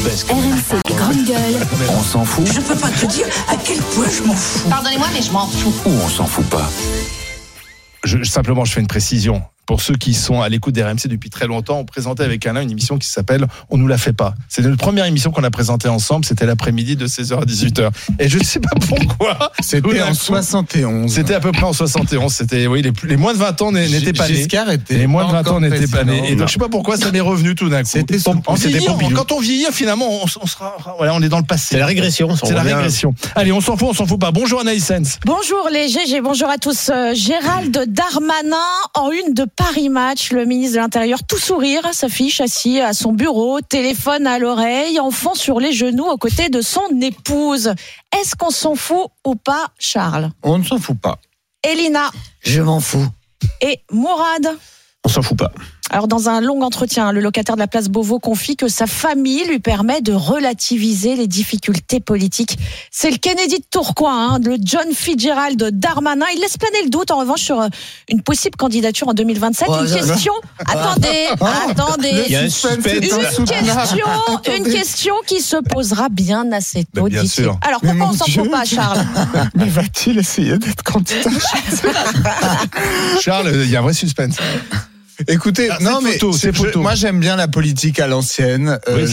RMC, les grandes gueules. On s'en fout Je peux pas te dire à quel point je m'en fous. Pardonnez-moi, mais je m'en fous. ou on s'en fout pas je, simplement, je fais une précision. Pour ceux qui sont à l'écoute des RMC depuis très longtemps, on présentait avec Alain une émission qui s'appelle On nous la fait pas. C'était notre première émission qu'on a présentée ensemble. C'était l'après-midi de 16h à 18h. Et je ne sais pas pourquoi. C'était en coup, 71. C'était à peu près en 71. C'était, oui, les, plus- les moins de 20 ans n'étaient pas nés. Les moins de pas 20 ans n'étaient pas nés. Et donc, je sais pas pourquoi ça m'est revenu tout d'un coup. C'était quand on vieillit, finalement, on, on sera, voilà, on est dans le passé. C'est la régression. C'est la régression. Allez, on s'en fout, on s'en fout pas. Bonjour Anaïs Sens. Bonjour les GG, bonjour à tous. Euh, Gérald Darmanin en une de Paris Match, le ministre de l'Intérieur tout sourire s'affiche assis à son bureau, téléphone à l'oreille, enfant sur les genoux aux côtés de son épouse. Est-ce qu'on s'en fout ou pas, Charles? On ne s'en fout pas. Elina Je m'en fous. et Mourad On s'en fout pas. Alors dans un long entretien, le locataire de la place Beauvau confie que sa famille lui permet de relativiser les difficultés politiques. C'est le Kennedy de Tourcoing, hein, le John Fitzgerald Darmanin. Il laisse planer le doute en revanche sur euh, une possible candidature en 2027. Oh, une question. Attendez, attendez. Il y a un suspense suspense. est Une question, une question qui se posera bien assez tôt. Ben, bien sûr. Alors pourquoi on s'en fout pas, Charles? Mais va-t-il essayer d'être candidat? Charles, il y a un vrai suspense. Écoutez, Ah, non mais photo, je- moi j'aime bien la politique à l'ancienne. Euh, Oui,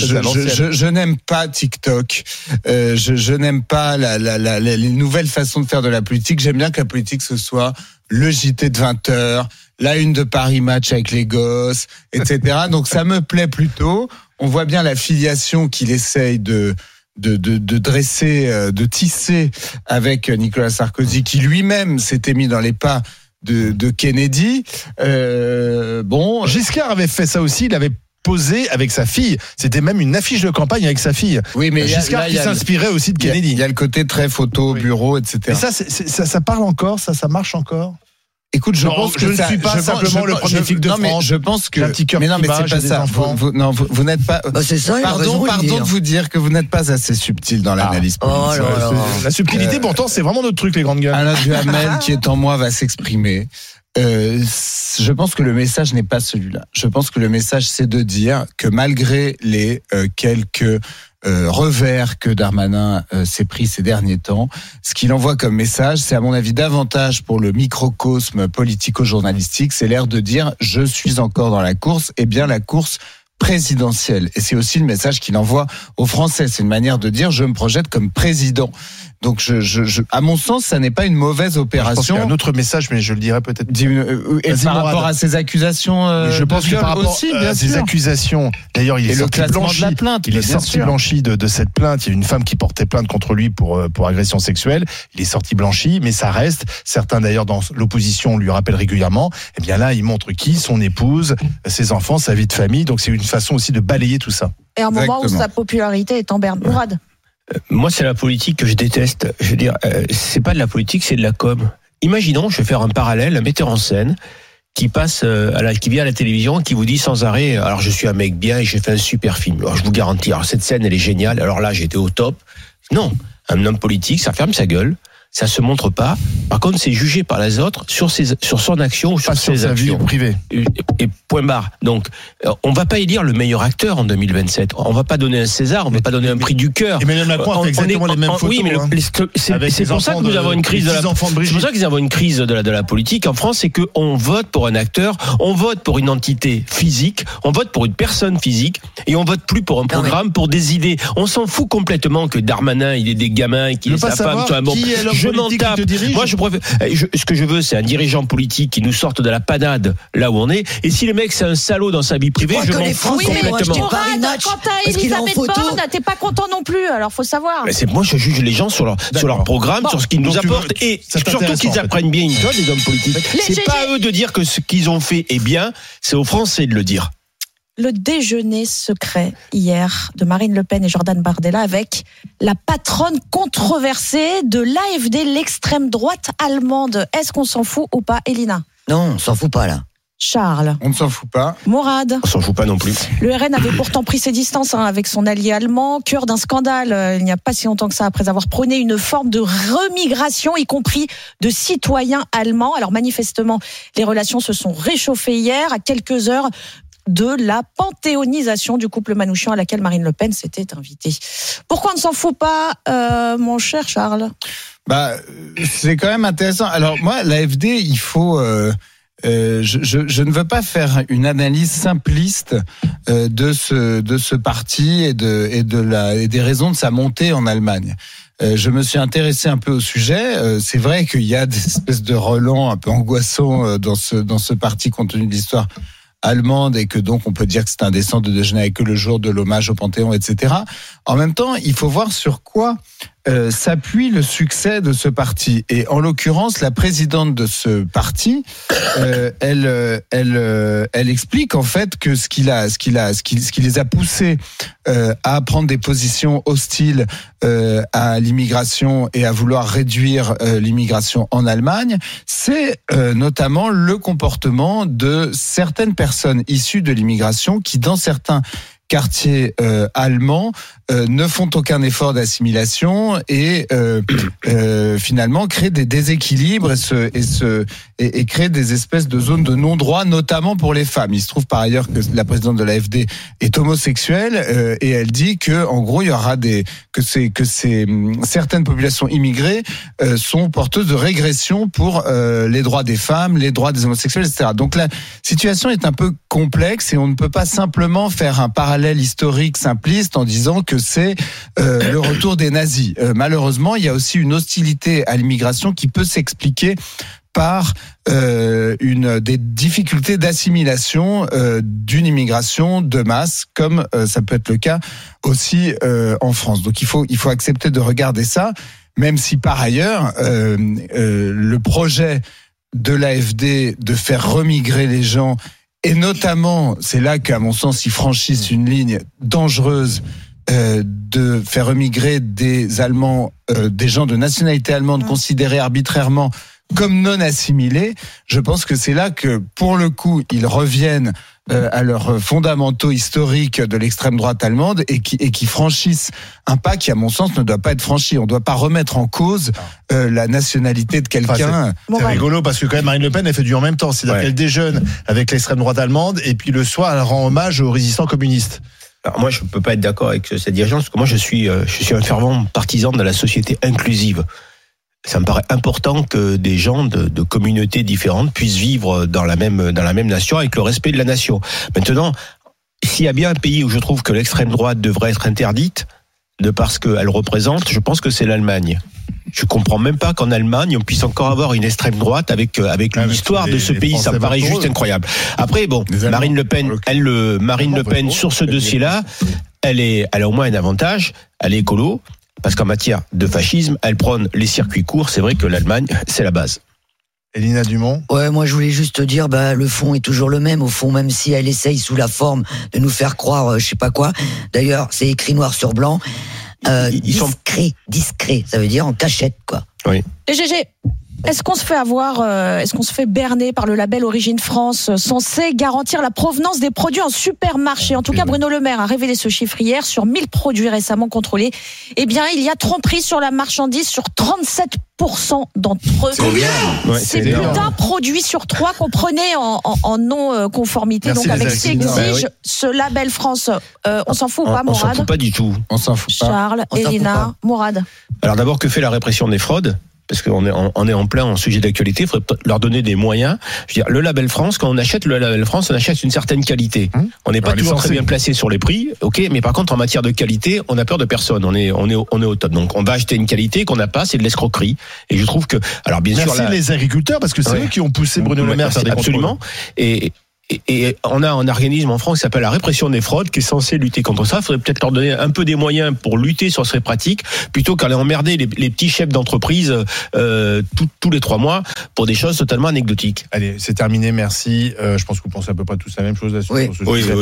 je n'aime pas TikTok. Euh, je n'aime pas la, la, la- la- les nouvelles façons de faire de la politique. J'aime bien que la politique ce soit le JT de 20 heures, la une de Paris Match avec les gosses, etc. Donc ça me plaît plutôt. On voit bien la filiation qu'il essaye de de, de, de dresser, euh, de tisser avec Nicolas Sarkozy, qui lui-même s'était mis dans les pas de, de Kennedy. Euh, bon, Giscard avait fait ça aussi. Il avait posé avec sa fille. C'était même une affiche de campagne avec sa fille. oui, mais Giscard là, qui s'inspirait aussi de Kennedy. Il y a le côté très photo, bureau, etc. Mais ça, ça, ça parle encore, ça, ça marche encore? Écoute, je Non, pense je que ne ça- suis pas je simplement je le premier je- flic de non, mais je pense que. J'ai un petit cœur mais non, mais c'est pas ça. enfants. Vous, vous- non, vous, vous n'êtes pas. Bah, c'est ça, il a raison pardon, pardon dire. de vous dire que vous n'êtes pas assez subtil dans l'analyse Oh. C'est- La subtilité, Euh, pourtant, c'est vraiment notre truc, les grandes gueules. Alain Duhamel, qui est en moi, va s'exprimer. Euh, je pense que le message n'est pas celui-là. Je pense que le message, c'est de dire que malgré les euh, quelques euh, revers que Darmanin euh, s'est pris ces derniers temps, ce qu'il envoie comme message, c'est à mon avis davantage pour le microcosme politico-journalistique, c'est l'air de dire je suis encore dans la course, et bien la course présidentielle. Et c'est aussi le message qu'il envoie aux Français. C'est une manière de dire je me projette comme président. Donc, je, je, je- à mon sens, ça n'est pas une mauvaise Je pense qu'il y opération. a un autre message, mais je le dirai peut-être. Euh, Et Vas-y, par Morad. rapport à ces accusations, euh, je pense de que par rapport aussi, à ces accusations, d'ailleurs, il est Et le sorti blanchi. de la plainte, Il est sorti sûr. blanchi de, de cette plainte. Il y a une femme qui portait plainte contre lui pour, euh, pour agression sexuelle. Il est sorti blanchi, mais ça reste. Certains d'ailleurs dans l'opposition lui rappellent régulièrement. Et bien là, il montre qui, son épouse, ses enfants, sa vie de famille. Donc c'est une façon aussi de balayer tout ça. Et un moment où sa popularité est en berne. Mourad Moi, c'est la politique que je déteste. Je veux dire, euh, c'est pas de la politique, c'est de la com. Imaginons, je vais faire un parallèle, un metteur en scène qui passe euh, à la, qui vient à la télévision, qui vous dit sans arrêt, alors je suis un mec bien et j'ai fait un super film. Alors je vous garantis, alors cette scène elle est géniale. Alors là, j'étais au top. Non, un homme politique, ça ferme sa gueule. Ça se montre pas. Par contre, c'est jugé par les autres sur ses, sur son action ou sur Pas sur ses sa vie actions. privée. Et, et point barre. Donc, euh, on va pas élire le meilleur acteur en 2027. On va pas donner un César, on va pas donner un prix du cœur. Emmanuel Macron a On- fait on exactement est- les mêmes on- photos. Oui, mais hein. c'est pour ça que nous de- avons une crise de la. C'est pour ça que nous avons une crise de la, de la politique en France, c'est qu'on vote pour un acteur, on vote pour une entité physique, on vote pour une personne physique, et on vote plus pour un programme, pour des idées. On s'en fout complètement que Darmanin, il ait des gamins, qu'il ait veux pas sa femme, savoir toi, bon, qui est l'homme je m'en tape. Moi, je préfère. eh, je- ce que je veux, c'est un dirigeant politique qui nous sorte de la panade là où on est. Et si le mec c'est un salaud dans sa vie privée, je m'en fous complètement. Est en Elisabeth. Borne, t'es pas content non plus, alors faut savoir. Mais c'est moi, je juge les gens sur leur, sur leur programme, Bon. sur ce qu'ils nous veux- apportent et surtout qu'ils apprennent bien une chose, les hommes politiques. C'est pas à eux de dire que ce qu'ils ont fait est bien, c'est aux Français de le dire. Le déjeuner secret hier de Marine Le Pen et Jordan Bardella avec la patronne controversée de l'AFD, l'extrême droite allemande. Est-ce qu'on s'en fout ou pas, Elina Non, on s'en fout pas là. Charles, On ne s'en fout pas. Mourad. On s'en fout pas non plus. Le RN avait pourtant pris ses distances hein, avec son allié allemand, cœur d'un scandale euh, il n'y a pas si longtemps que ça, après avoir prôné une forme de remigration, y compris de citoyens allemands. Alors manifestement, les relations se sont réchauffées hier à quelques heures de la panthéonisation du couple Manouchian à laquelle Marine Le Pen s'était invitée. Pourquoi on ne s'en fout pas, euh, mon cher Charles? Bah, c'est quand même intéressant. Alors moi, l'AFD, il faut. euh, euh, je, ne veux pas faire une analyse simpliste de ce de ce parti et de et de la et des raisons de sa montée en Allemagne. Je me suis intéressé un peu au sujet. C'est vrai qu'il y a des espèces de relents un peu angoissants dans ce dans ce parti compte tenu de l'histoire allemande et que donc on peut dire que c'est indécent de déjeuner avec le jour de l'hommage au Panthéon, etc. En même temps, il faut voir sur quoi euh, s'appuie le succès de ce parti. Et en l'occurrence, la présidente de ce parti, euh, elle, euh, elle, elle explique en fait que ce qu'il a, ce qu'il a, ce qui, ce qui les a poussés à prendre des positions hostiles à l'immigration et à vouloir réduire l'immigration en Allemagne, c'est notamment le comportement de certaines personnes issues de l'immigration qui, dans certains quartiers euh, allemands euh, ne font aucun effort d'assimilation et euh, finalement créent des déséquilibres et, se, et, se, et, et créent des espèces de zones de non-droit, notamment pour les femmes. Il se trouve par ailleurs que la présidente de l'AFD est homosexuelle et elle dit que en gros il y aura des que c'est que c'est hum, certaines populations immigrées sont porteuses de régression pour les droits des femmes, les droits des homosexuels, etc. Donc la situation est un peu complexe et on ne peut pas simplement faire un parallèle historique simpliste en disant que c'est euh, le retour des nazis. Euh, malheureusement, il y a aussi une hostilité à l'immigration qui peut s'expliquer par euh, une des difficultés d'assimilation euh, d'une immigration de masse, comme euh, ça peut être le cas aussi en France. Donc il faut il faut accepter de regarder ça, même si par ailleurs le projet de l'AFD de faire remigrer les gens et notamment, c'est là qu'à mon sens, ils franchissent une ligne dangereuse euh, de faire remigrer des Allemands, euh, des gens de nationalité allemande considérés arbitrairement comme non assimilés. Je pense que c'est là que, pour le coup, ils reviennent euh, à leurs fondamentaux historiques de l'extrême droite allemande et qui, et qui franchissent un pas qui, à mon sens, ne doit pas être franchi. On ne doit pas remettre en cause euh, la nationalité de quelqu'un. C'est Moral. rigolo parce que quand même Marine Le Pen elle fait du en même temps, c'est-à-dire Ouais. qu'elle déjeune avec l'extrême droite allemande et puis le soir elle rend hommage aux résistants communistes. Alors moi, je ne peux pas être d'accord avec cette dirigeante, parce que moi, je suis, euh, je suis un fervent partisan de la société inclusive. Ça me paraît important que des gens de, de communautés différentes puissent vivre dans la même dans la même nation avec le respect de la nation. Maintenant, s'il y a bien un pays où je trouve que l'extrême droite devrait être interdite, de parce qu'elle représente, je pense que c'est l'Allemagne. Je comprends même pas qu'en Allemagne on puisse encore avoir une extrême droite avec euh, avec Ah, l'histoire de ce les pays. Ça me paraît juste incroyable. Après, bon, Marine Le en Pen, elle, le Marine Le Pen sur ce dossier-là, elle est, elle a au moins un avantage. Elle est écolo. Parce qu'en matière de fascisme, elle prône les circuits courts. C'est vrai que l'Allemagne, c'est la base. Elina Dumont? Ouais, moi je voulais juste te dire, bah le fond est toujours le même. Au fond, même si elle essaye sous la forme de nous faire croire, euh, je sais pas quoi. D'ailleurs, c'est écrit noir sur blanc. Euh, Ils- ils sont- discret, discret. Ça veut dire en cachette, quoi. Et GG, est-ce qu'on se fait avoir, euh, est-ce qu'on se fait berner par le label Origine France, euh, censé garantir la provenance des produits en supermarché? En tout cas, Bruno Le Maire a révélé ce chiffre hier sur 1000 produits récemment contrôlés. Eh bien, il y a tromperie sur la marchandise sur 37% d'entre eux. C'est c'est plus d'un produit sur trois qu'on prenait en, en- en non-conformité. Donc, avec ce qu'exige Bah ce label France, euh, on s'en fout ou On, pas, on s'en Mourad? fout pas du tout. On s'en fout pas. Charles, On s'en fout Elina, pas. Mourad. Alors d'abord, que fait la répression des fraudes? Parce qu'on est en, on est en plein en sujet d'actualité, il faudrait leur donner des moyens. Je veux dire, le label France, quand on achète le label France, on achète une certaine qualité. Hum. On n'est pas Alors, toujours très bien placé sur les prix, ok, mais par contre en matière de qualité, on a peur de personne. On est, on est, au- on est au top. Donc on va acheter une qualité qu'on n'a pas, c'est de l'escroquerie. Et je trouve que, alors bien Merci sûr, les agriculteurs parce que c'est Ouais. eux qui ont poussé Bruno Le Maire à faire des absolument. contrôles. Et, et, et on a un organisme en France qui s'appelle la répression des fraudes, qui est censé lutter contre ça. Il faudrait peut-être leur donner un peu des moyens pour lutter sur ces pratiques, plutôt qu'aller emmerder les, les petits chefs d'entreprise euh, tout- tous les trois mois pour des choses totalement anecdotiques. Allez, c'est terminé, merci. Euh, je pense que vous pensez à peu près tous la même chose là, sur Oui. sur ce Oui, sujet. oui,